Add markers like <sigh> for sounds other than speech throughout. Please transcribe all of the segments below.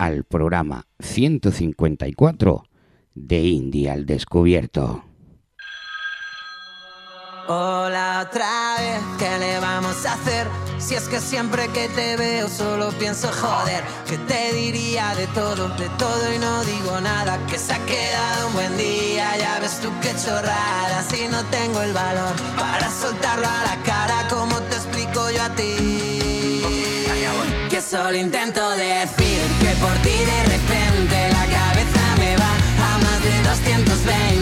al programa 154 de Indie al Descubierto. Hola otra vez, ¿qué le vamos a hacer? Si es que siempre que te veo solo pienso joder Que te diría de todo, de todo y no digo nada Que se ha quedado un buen día, ya ves tú qué chorrada Si no tengo el valor para soltarlo a la cara Como te explico yo a ti? Solo intento decir que por ti de repente la cabeza me va a más de 220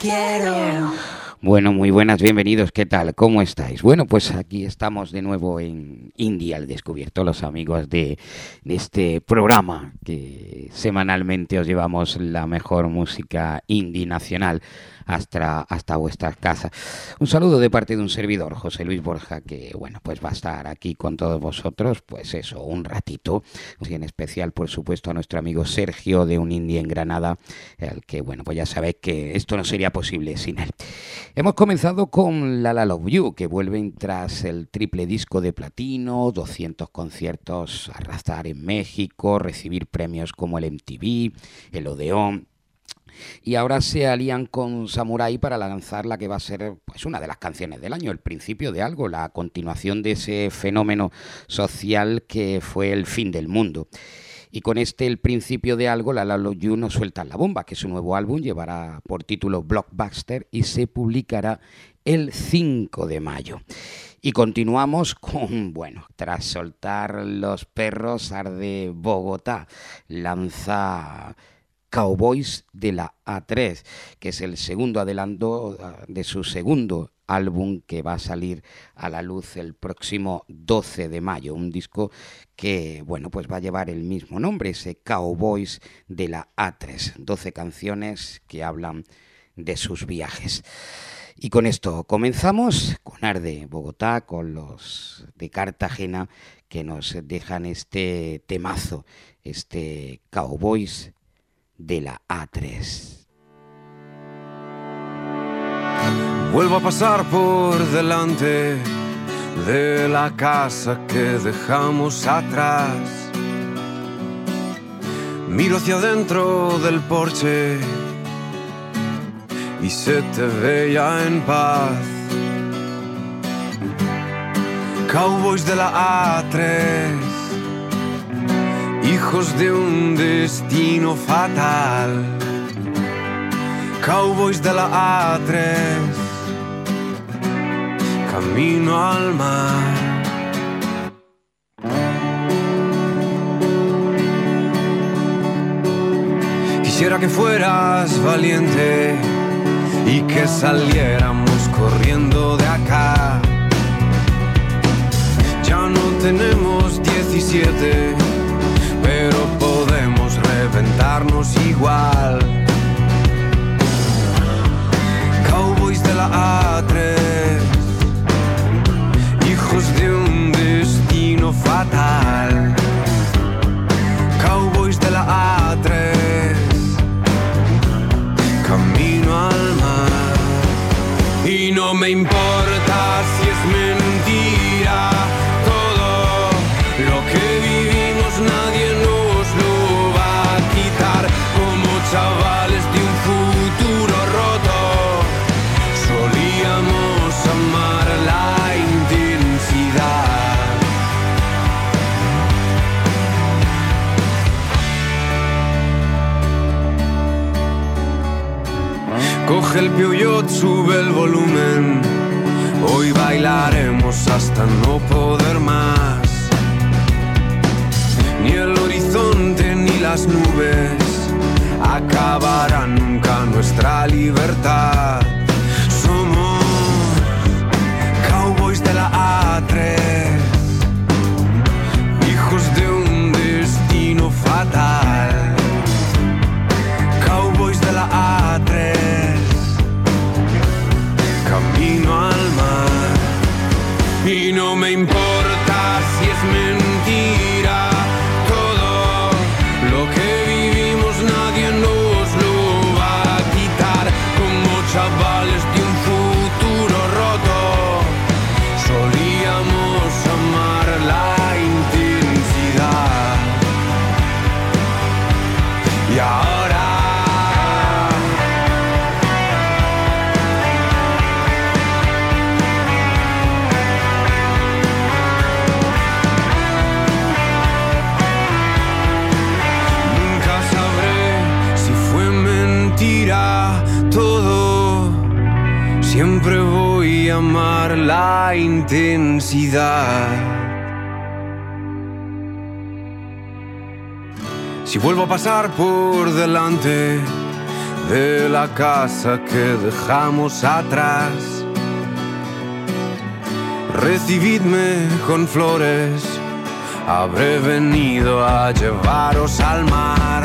quiero. Bueno, muy buenas, bienvenidos, ¿qué tal? ¿Cómo estáis? Bueno, pues aquí estamos de nuevo en India al Descubierto, los amigos de, de este programa que semanalmente os llevamos la mejor música indie nacional hasta, hasta vuestras casas. Un saludo de parte de un servidor, José Luis Borja, que bueno, pues va a estar aquí con todos vosotros, pues eso, un ratito, y en especial, por supuesto, a nuestro amigo Sergio de Un Indie en Granada, el que, bueno, pues ya sabéis que esto no sería posible sin él. Hemos comenzado con La La Love You, que vuelven tras el triple disco de platino, 200 conciertos arrastrar en México, recibir premios como el MTV, el Odeón, y ahora se alían con Samurai para lanzar la que va a ser pues una de las canciones del año, el principio de algo, la continuación de ese fenómeno social que fue el fin del mundo. Y con este, el principio de algo, la Lalo You nos suelta la bomba, que su nuevo álbum llevará por título Blockbuster y se publicará el 5 de mayo. Y continuamos con, bueno, tras soltar los perros, Arde Bogotá lanza Cowboys de la A3, que es el segundo adelanto ah, de su segundo álbum que va a salir a la luz el próximo 12 de mayo, un disco que bueno, pues va a llevar el mismo nombre, ese Cowboys de la A3, 12 canciones que hablan de sus viajes. Y con esto comenzamos con Arde Bogotá, con los de Cartagena que nos dejan este temazo, este Cowboys de la A3. Vuelvo a pasar por delante de la casa que dejamos atrás. Miro hacia adentro del porche y se te veía en paz. Cowboys de la A3, hijos de un destino fatal. Cowboys de la A3, camino al mar. Quisiera que fueras valiente y que saliéramos corriendo de acá. Ya no tenemos 17, pero podemos reventarnos igual. Cowboys de la A3, hijos de un destino fatal. Cowboys de la A3, camino al mar. Y no me importa sube el volumen. Hoy bailaremos hasta no poder más. Ni el horizonte ni las nubes acabarán nunca nuestra libertad. Si vuelvo a pasar por delante de la casa que dejamos atrás, recibidme con flores, habré venido a llevaros al mar.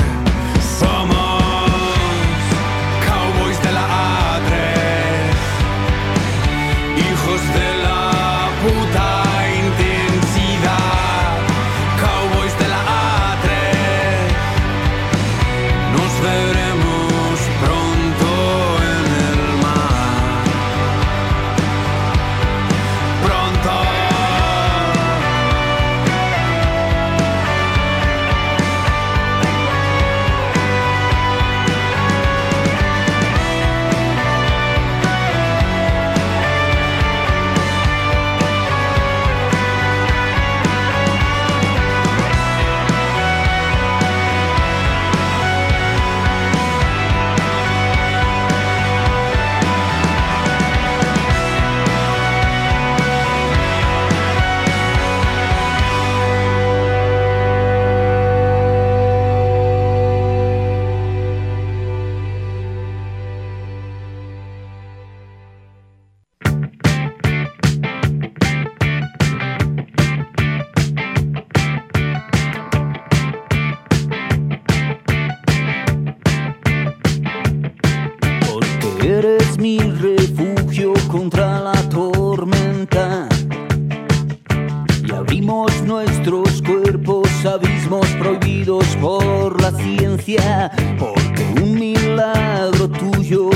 porque un milagro tuyo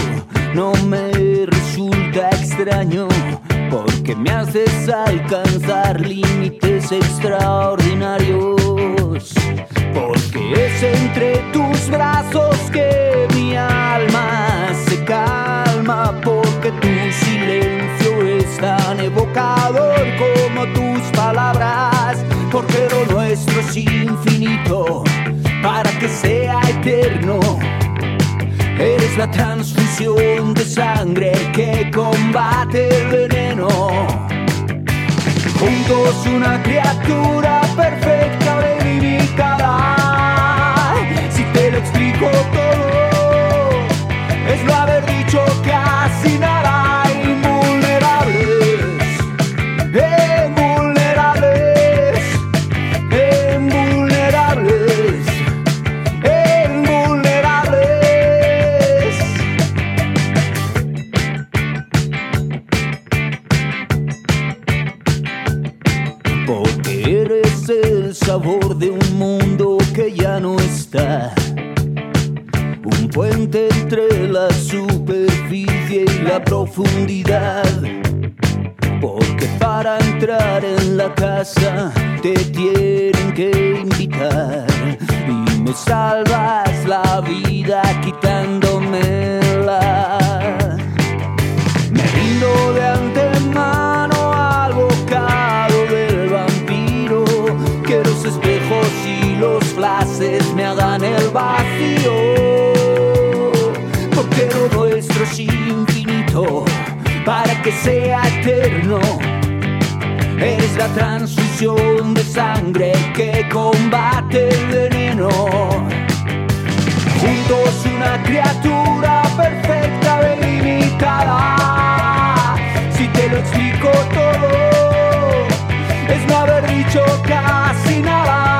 no me resulta extraño, porque me haces alcanzar límites extraordinarios, porque es entre tus brazos que mi alma se calma, porque tu silencio es tan evocador como tus palabras, porque lo nuestro es infinito para que sea eterno. Eres la transfusión de sangre que combate el veneno. Juntos una criatura perfecta delimitada. Si te lo explico todo, que sea eterno. Eres la transfusión de sangre que combate el veneno. Juntos una criatura perfecta delimitada. Si te lo explico todo, es no haber dicho casi nada.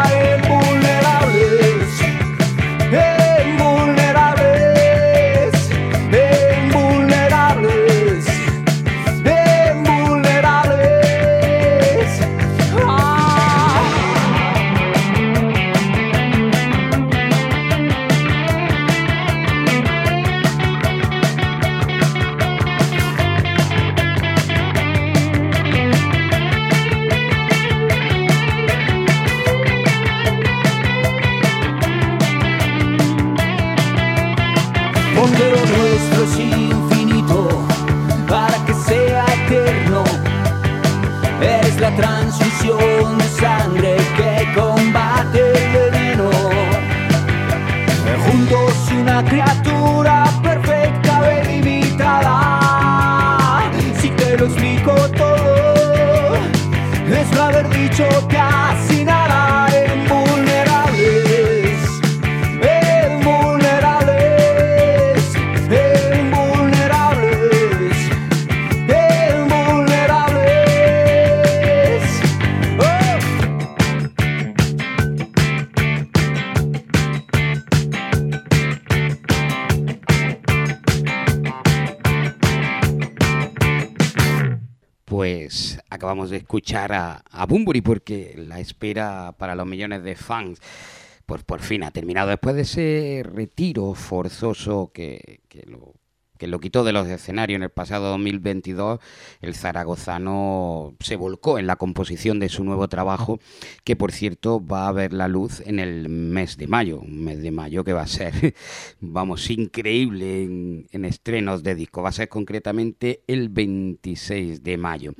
Acabamos de escuchar a, a Bunbury porque la espera para los millones de fans pues por fin ha terminado. Después de ese retiro forzoso que, que lo, que lo quitó de los escenarios en el pasado 2022, el zaragozano se volcó en la composición de su nuevo trabajo, que por cierto va a ver la luz en el mes de mayo, un mes de mayo que va a ser, <laughs> vamos, increíble en, en estrenos de disco, va a ser concretamente el 26 de mayo.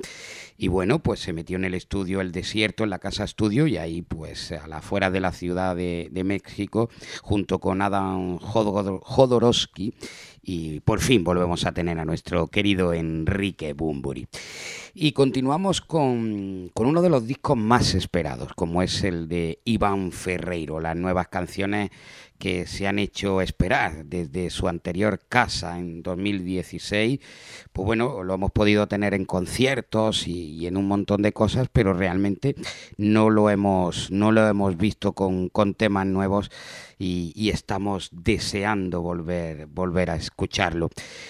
Y bueno, pues se metió en el estudio El Desierto, en la casa estudio, y ahí pues a la afuera de la ciudad de, de México, junto con Adam Jodor- Jodorowsky, y por fin volvemos a tener a nuestro querido Enrique Bumburi. Y continuamos con, con uno de los discos más esperados, como es el de Iván Ferreiro, las nuevas canciones que se han hecho esperar desde su anterior casa en 2016. Pues bueno, lo hemos podido tener en conciertos y, en un montón de cosas, pero realmente no lo hemos, no lo hemos visto con, con temas nuevos y, y estamos deseando volver, volver a escucharlo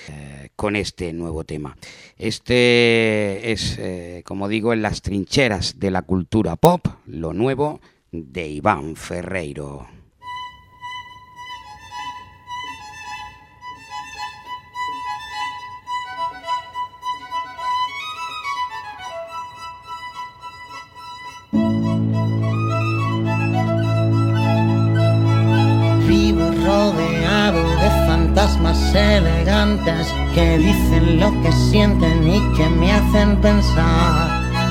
eh, con este nuevo tema. Este es, eh, como digo, en las trincheras de la cultura pop, lo nuevo de Iván Ferreiro. Fantasmas elegantes que dicen lo que sienten y que me hacen pensar.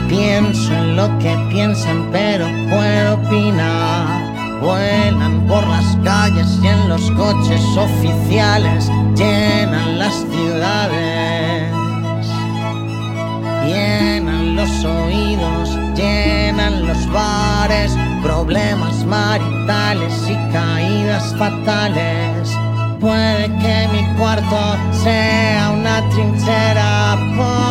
Pienso en lo que piensan, pero puedo opinar. Vuelan por las calles y en los coches oficiales llenan las ciudades. Llenan los oídos, llenan los bares, problemas maritales y caídas fatales. Puede que mi cuarto sea una trinchera. por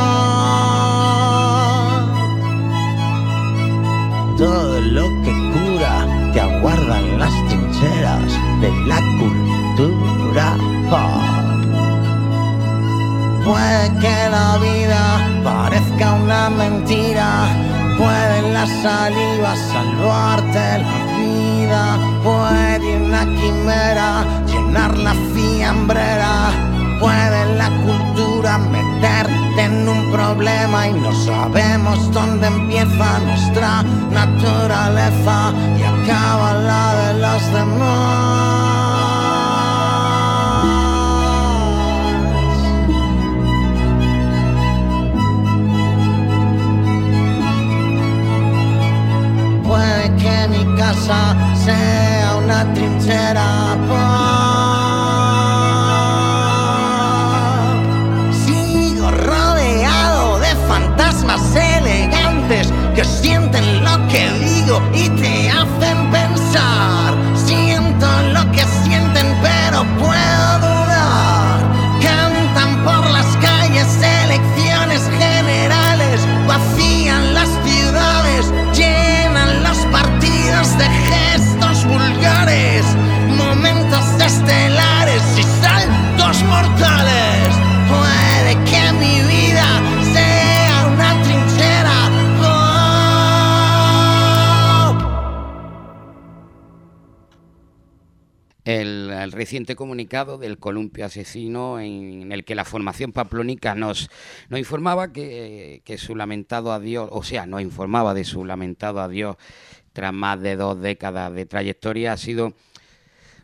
Todo lo que cura te aguardan las trincheras de la cultura. Puede que la vida parezca una mentira. Puede la saliva salvarte la vida. Puede una quimera llenar la fiambrera. Puede la cultura meterte en un problema y no sabemos dónde empieza nuestra naturaleza y acaba la de los demás. Puede que mi casa sea una trinchera. Y el, reciente comunicado del columpio asesino en el que la formación paplónica nos, informaba que, que su lamentado adiós, o sea, nos informaba de su lamentado adiós tras más de dos décadas de trayectoria, ha sido,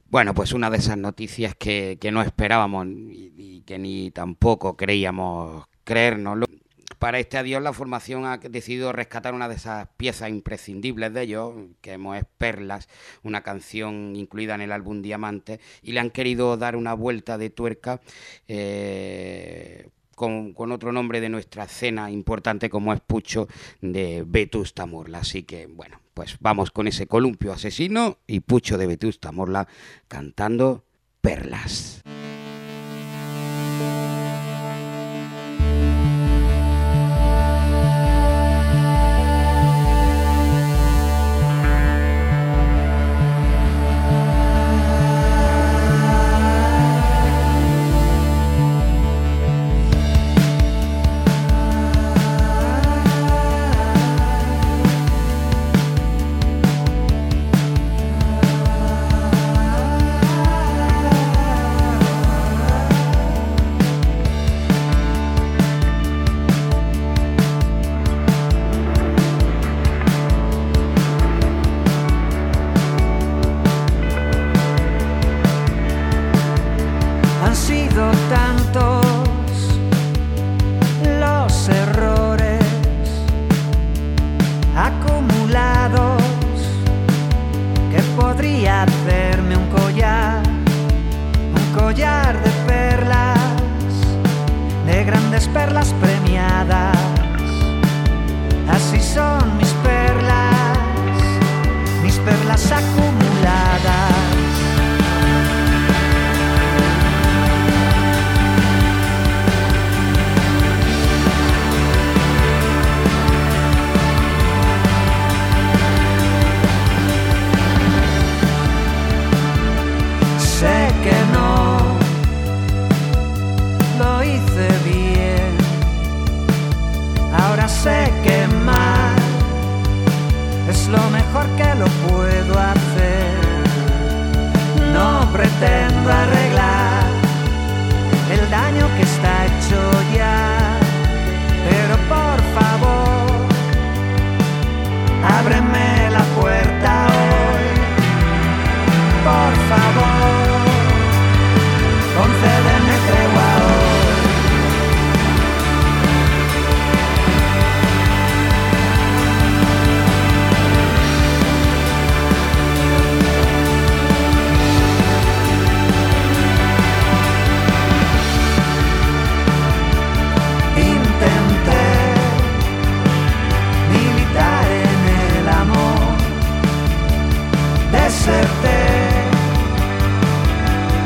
bueno, pues una de esas noticias que, que no esperábamos y, y que ni tampoco creíamos creernos. Para este adiós la formación ha decidido rescatar una de esas piezas imprescindibles de ellos, que es Perlas, una canción incluida en el álbum Diamante, y le han querido dar una vuelta de tuerca eh, con, con otro nombre de nuestra escena importante como es Pucho de Vetusta Morla. Así que bueno, pues vamos con ese columpio asesino y Pucho de Vetusta Morla cantando Perlas. Han sido tantos los errores acumulados que podría hacerme un collar, un collar de perlas, de grandes perlas premiadas. Es lo mejor que lo puedo hacer. No pretendo arreglar el daño que está hecho ya. Pero por favor, ábreme la puerta hoy por favor,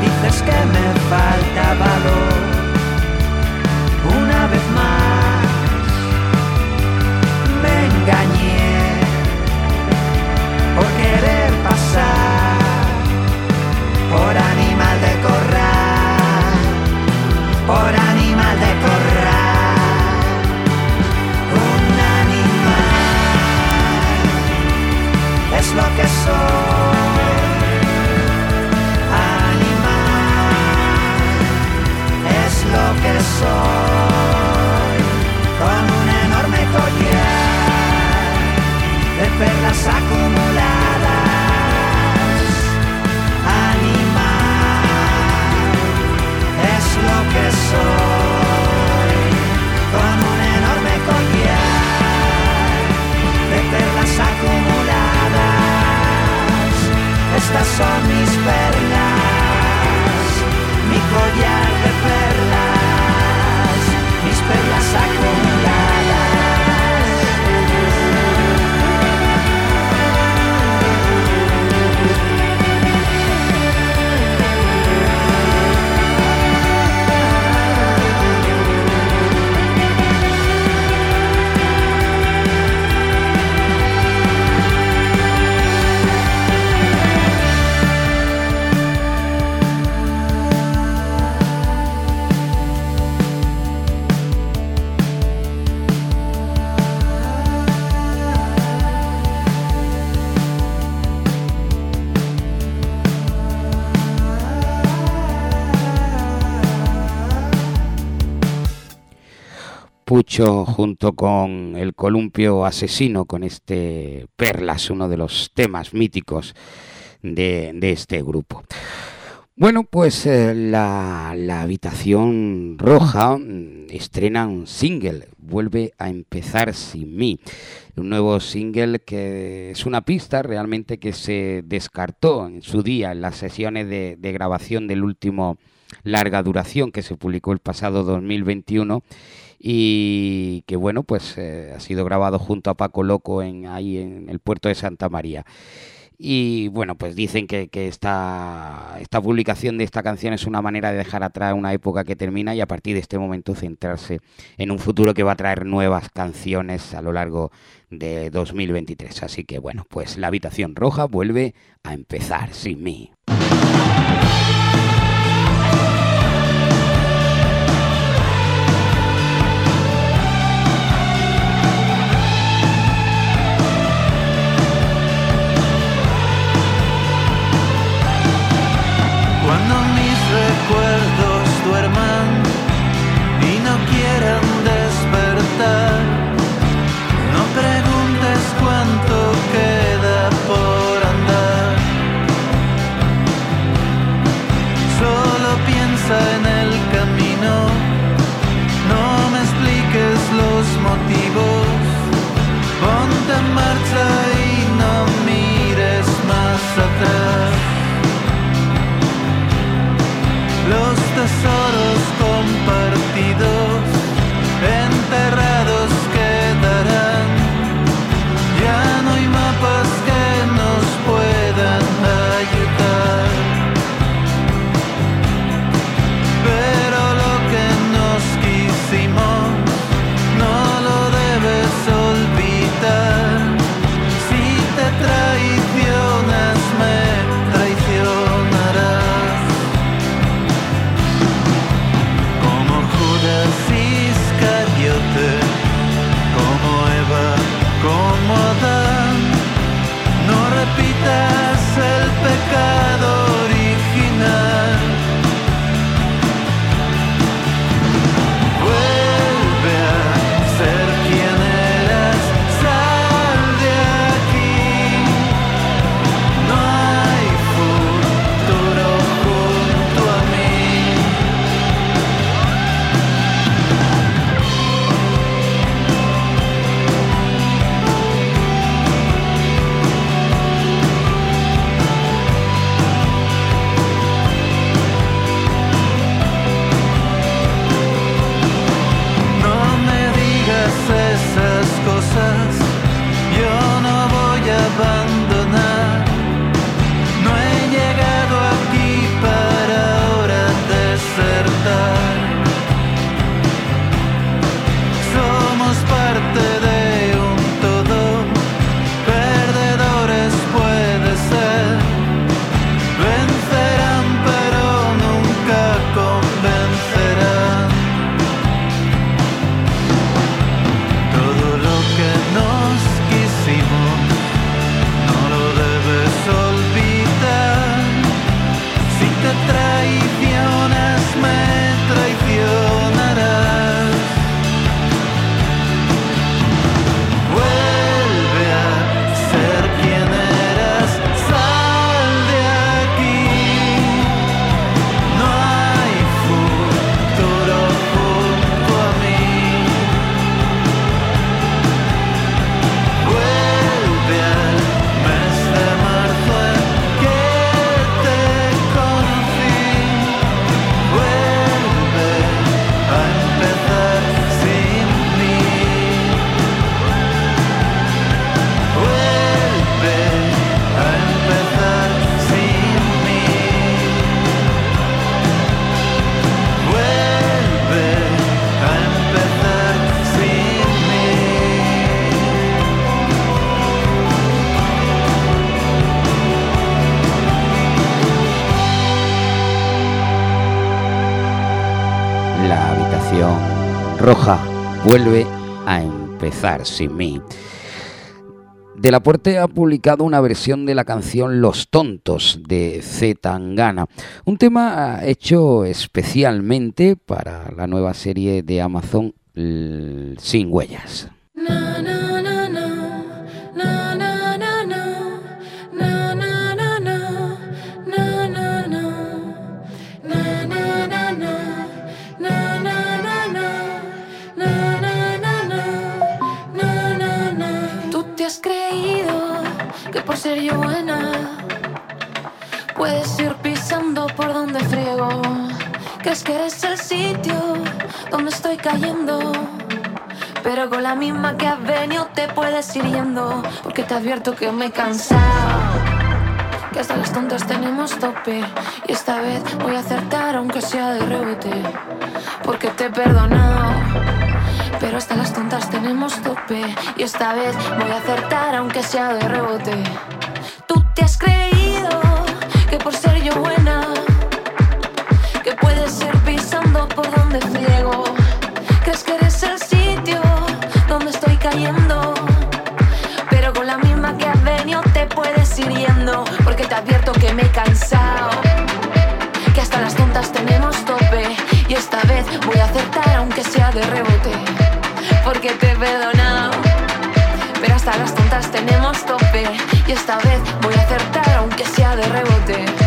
Dices que me falta valor una vez más. Junto con el columpio asesino, con este Perlas, uno de los temas míticos de, este grupo. Bueno, pues eh, la, la habitación roja mm, estrena un single, vuelve a empezar sin mí. Un nuevo single que es una pista realmente que se descartó en su día en las sesiones de, de grabación del último larga duración que se publicó el pasado 2021 y que bueno pues eh, ha sido grabado junto a Paco Loco en ahí en el puerto de Santa María. Y bueno, pues dicen que, que esta, esta publicación de esta canción es una manera de dejar atrás una época que termina y a partir de este momento centrarse en un futuro que va a traer nuevas canciones a lo largo de 2023. Así que bueno, pues la habitación roja vuelve a empezar sin mí. Vuelve a empezar sin mí. De la Puerta ha publicado una versión de la canción Los Tontos de Z Tangana, un tema hecho especialmente para la nueva serie de Amazon Sin Huellas. Por ser yo buena. Puedes ir pisando por donde friego. Crees que eres el sitio donde estoy cayendo. Pero con la misma que has venido te puedes ir yendo. Porque te advierto que me he cansado. Que hasta las tontas tenemos tope. Y esta vez voy a acertar aunque sea de rebote. Porque te he perdonado. Pero hasta las tontas tenemos tope. Y esta vez voy a acertar aunque sea de rebote. Tú te has creído que por ser yo buena, que puedes ir pisando por donde ciego. Crees que eres el sitio donde estoy cayendo. Pero con la misma que has venido te puedes ir yendo. Porque te advierto que me he cansado. Que hasta las tontas tenemos tope. Y esta vez voy a acertar aunque sea de rebote porque te he perdonado. Pero hasta las tontas tenemos tope y esta vez voy a acertar aunque sea de rebote.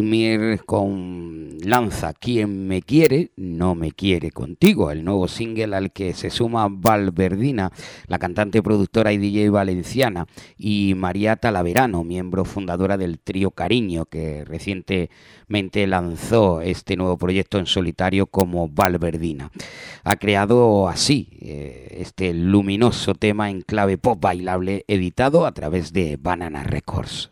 Y Mir con Lanza, quien me quiere, no me quiere contigo, el nuevo single al que se suma Valverdina, la cantante, productora y DJ valenciana, y María Talaverano, miembro fundadora del trío Cariño, que recientemente lanzó este nuevo proyecto en solitario como Valverdina. Ha creado así eh, este luminoso tema en clave pop bailable editado a través de Banana Records.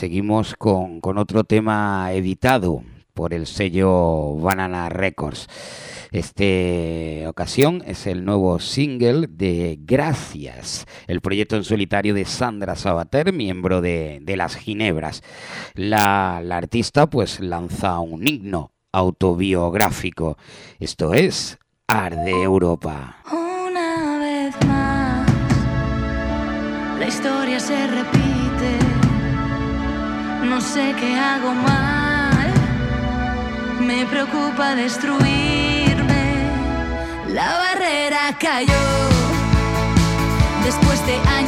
seguimos con, con otro tema editado por el sello Banana Records. Esta ocasión es el nuevo single de Gracias, el proyecto en solitario de Sandra Sabater, miembro de, de Las Ginebras. La, la artista pues lanza un himno autobiográfico. Esto es Arde Europa. Una vez más, la historia se repite. No sé qué hago mal, me preocupa destruirme. La barrera cayó después de años.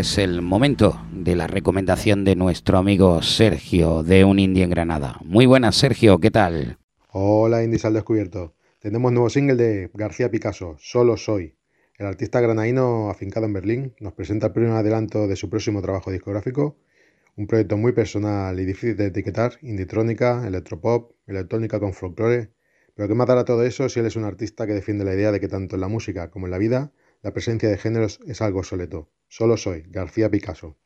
Es el momento de la recomendación de nuestro amigo Sergio de Un Indie en Granada. Muy buenas, Sergio, ¿qué tal? Hola, Indies al descubierto. Tenemos nuevo single de García Picasso, Solo Soy. El artista granaíno afincado en Berlín nos presenta el primer adelanto de su próximo trabajo discográfico, un proyecto muy personal y difícil de etiquetar, inditrónica, electropop, electrónica con folclore, pero ¿qué más dará todo eso si él es un artista que defiende la idea de que tanto en la música como en la vida la presencia de géneros es algo obsoleto? Solo soy García Picasso.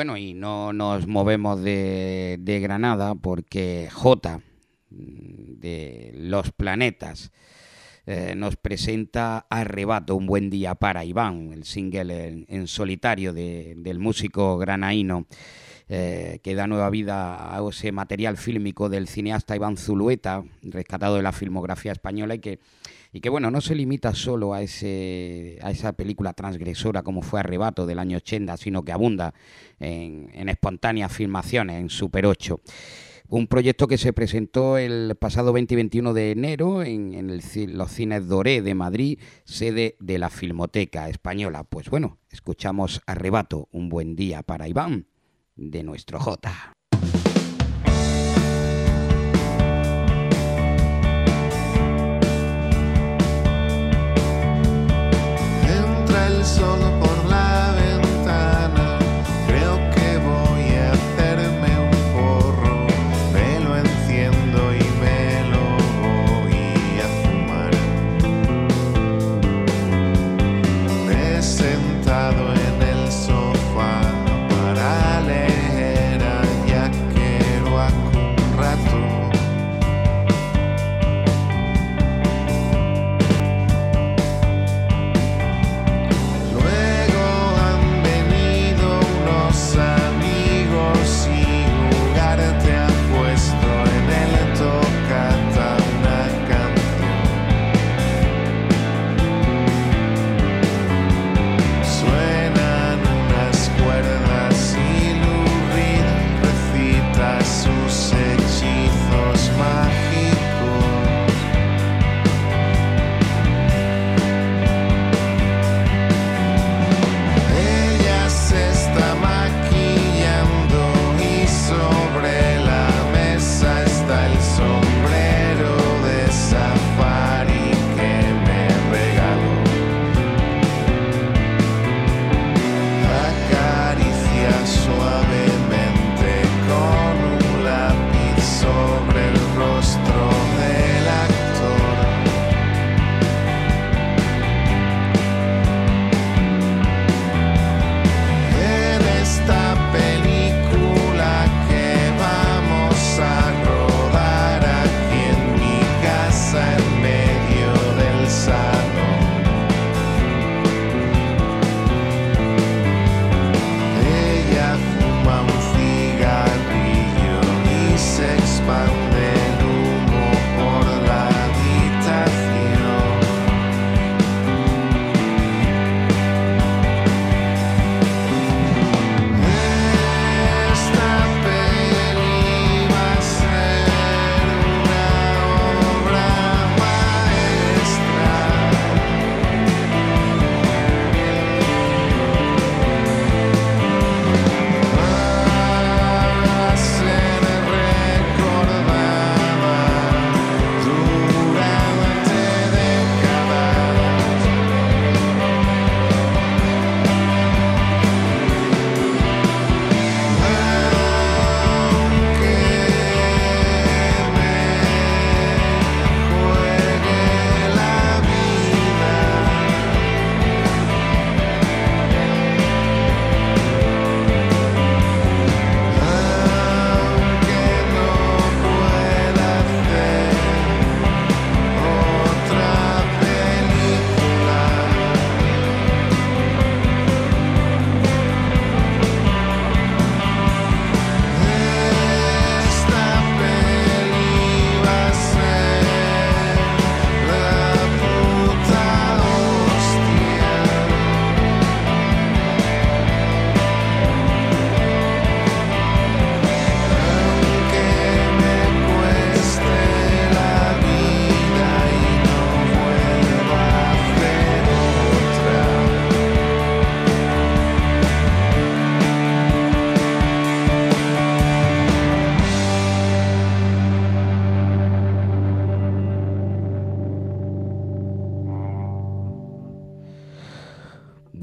Bueno, y no nos movemos de, de Granada porque J de Los Planetas eh, nos presenta Arrebato, un buen día para Iván, el single en, en solitario de- del músico granaíno eh, que da nueva vida a ese material fílmico del cineasta Iván Zulueta, rescatado de la filmografía española y que, y que bueno, no se limita solo a, ese, a esa película transgresora como fue Arrebato del año 80, sino que abunda en, espontáneas filmaciones, en Super 8. Un proyecto que se presentó el pasado 20 y 21 de enero en, en el los cines Doré de Madrid, sede de la Filmoteca Española. Pues bueno, escuchamos Arrebato, un buen día para Iván, de nuestro J. frälsarna på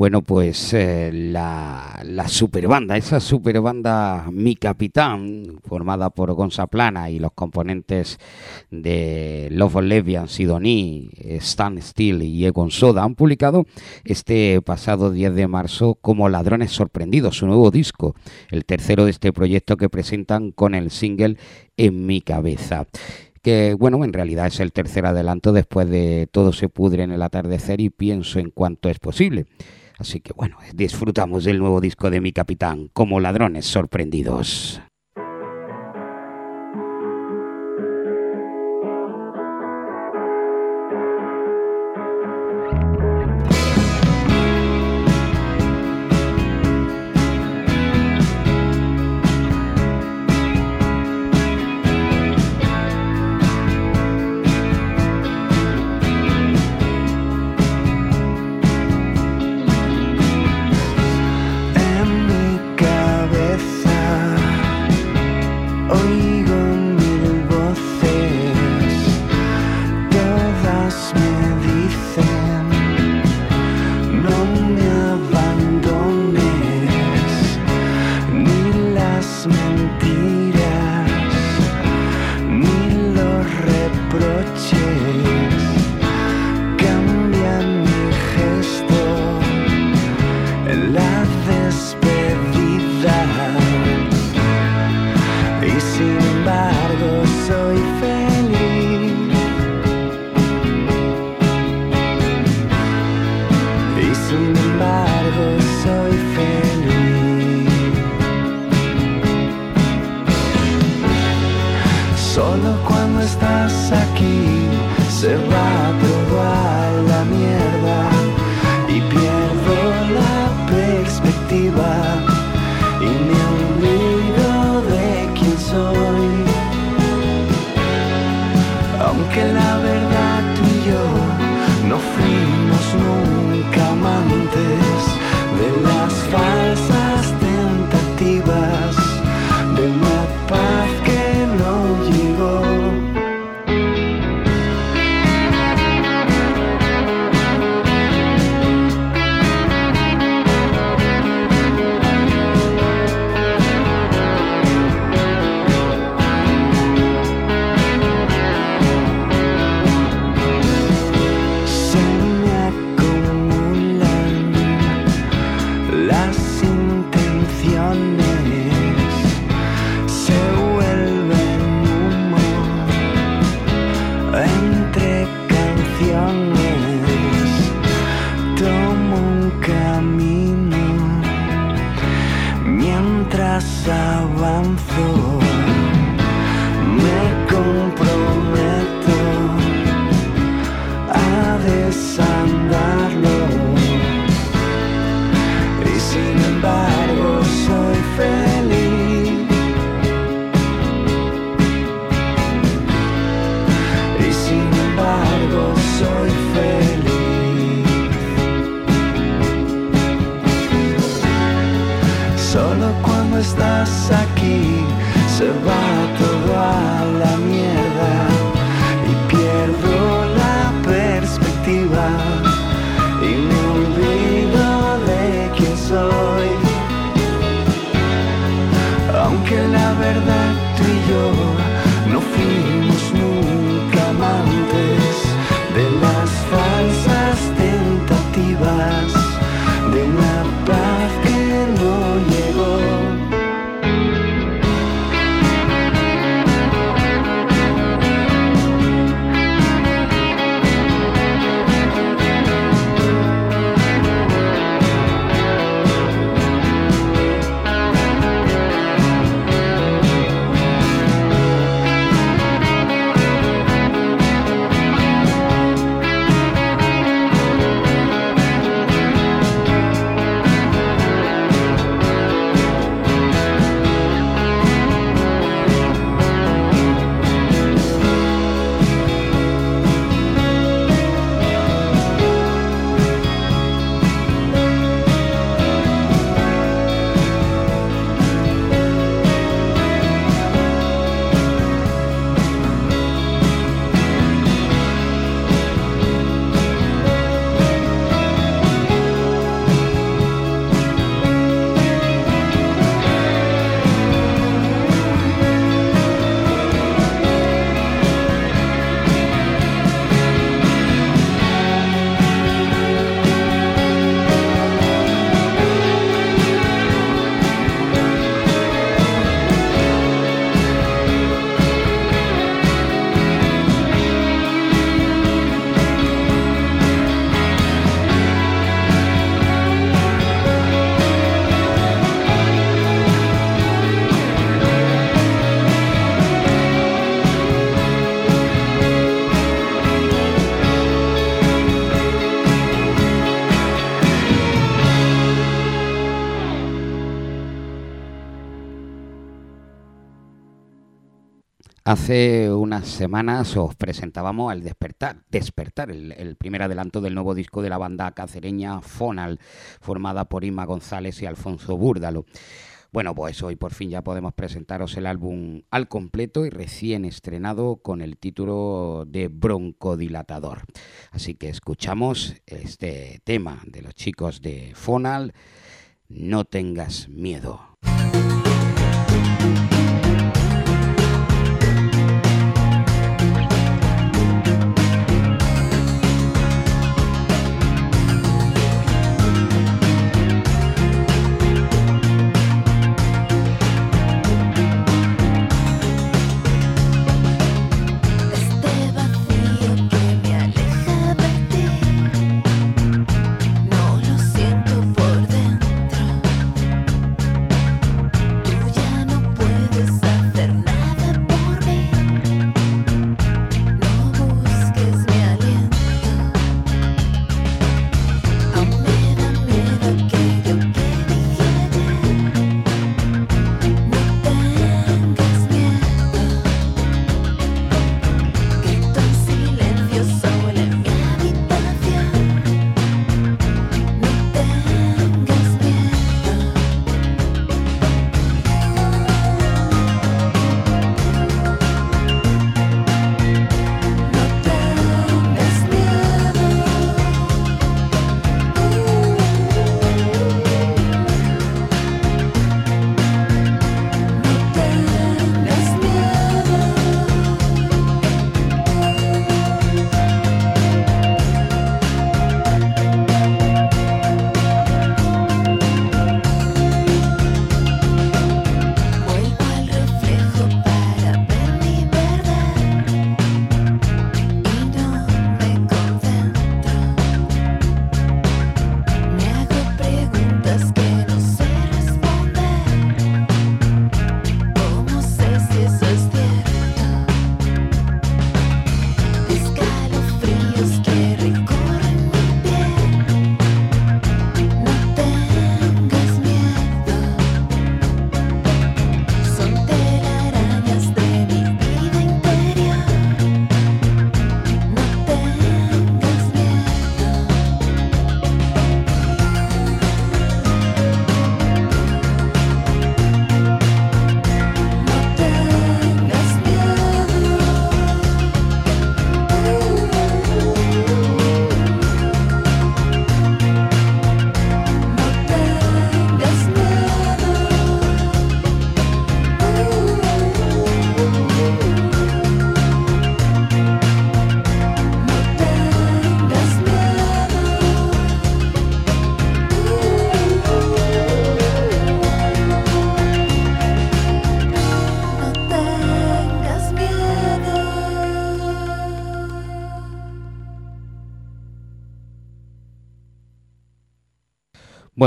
Bueno, pues eh, la, la superbanda, esa superbanda Mi Capitán, formada por Gonza Plana y los componentes de Love of Lesbian, Sidoní, Stan Steel y Egon Soda, han publicado este pasado 10 de marzo como Ladrones Sorprendidos, su nuevo disco, el tercero de este proyecto que presentan con el single En mi cabeza que bueno, en realidad es el tercer adelanto después de Todo se pudre en el atardecer y pienso en cuanto es posible. Así que bueno, disfrutamos del nuevo disco de mi capitán como ladrones sorprendidos. Hace unas semanas os presentábamos al Despertar, Despertar, el, primer adelanto del nuevo disco de la banda cacereña Fonal, formada por Inma González y Alfonso Búrdalo. Bueno, pues hoy por fin ya podemos presentaros el álbum al completo y recién estrenado con el título de Broncodilatador. Así que escuchamos este tema de los chicos de Fonal, No tengas miedo.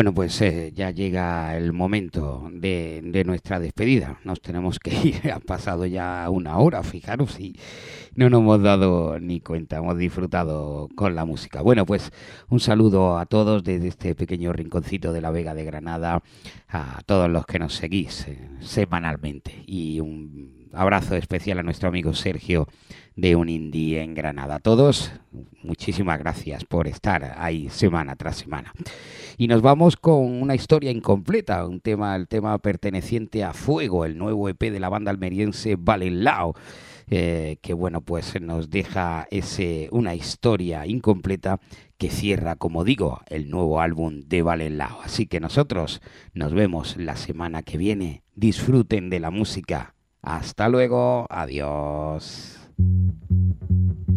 Bueno, pues eh, ya llega el momento de, de nuestra despedida. Nos tenemos que <laughs> ir. Ha pasado ya una hora, fijaros, y no nos hemos dado ni cuenta. Hemos disfrutado con la música. Bueno, pues un saludo a todos desde este pequeño rinconcito de la Vega de Granada, a todos los que nos seguís eh, semanalmente. Y un abrazo especial a nuestro amigo Sergio de Un Indie en Granada. A todos, muchísimas gracias por estar ahí semana tras semana. Y nos vamos con una historia incompleta, un tema, el tema perteneciente a Fuego, el nuevo EP de la banda almeriense Valenlao, eh, que bueno, pues nos deja ese, una historia incompleta que cierra, como digo, el nuevo álbum de Valenlao. Así que nosotros nos vemos la semana que viene. Disfruten de la música. Hasta luego. Adiós. Thank you.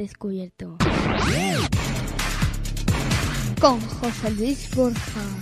Descubierto. Con José Luis Borja.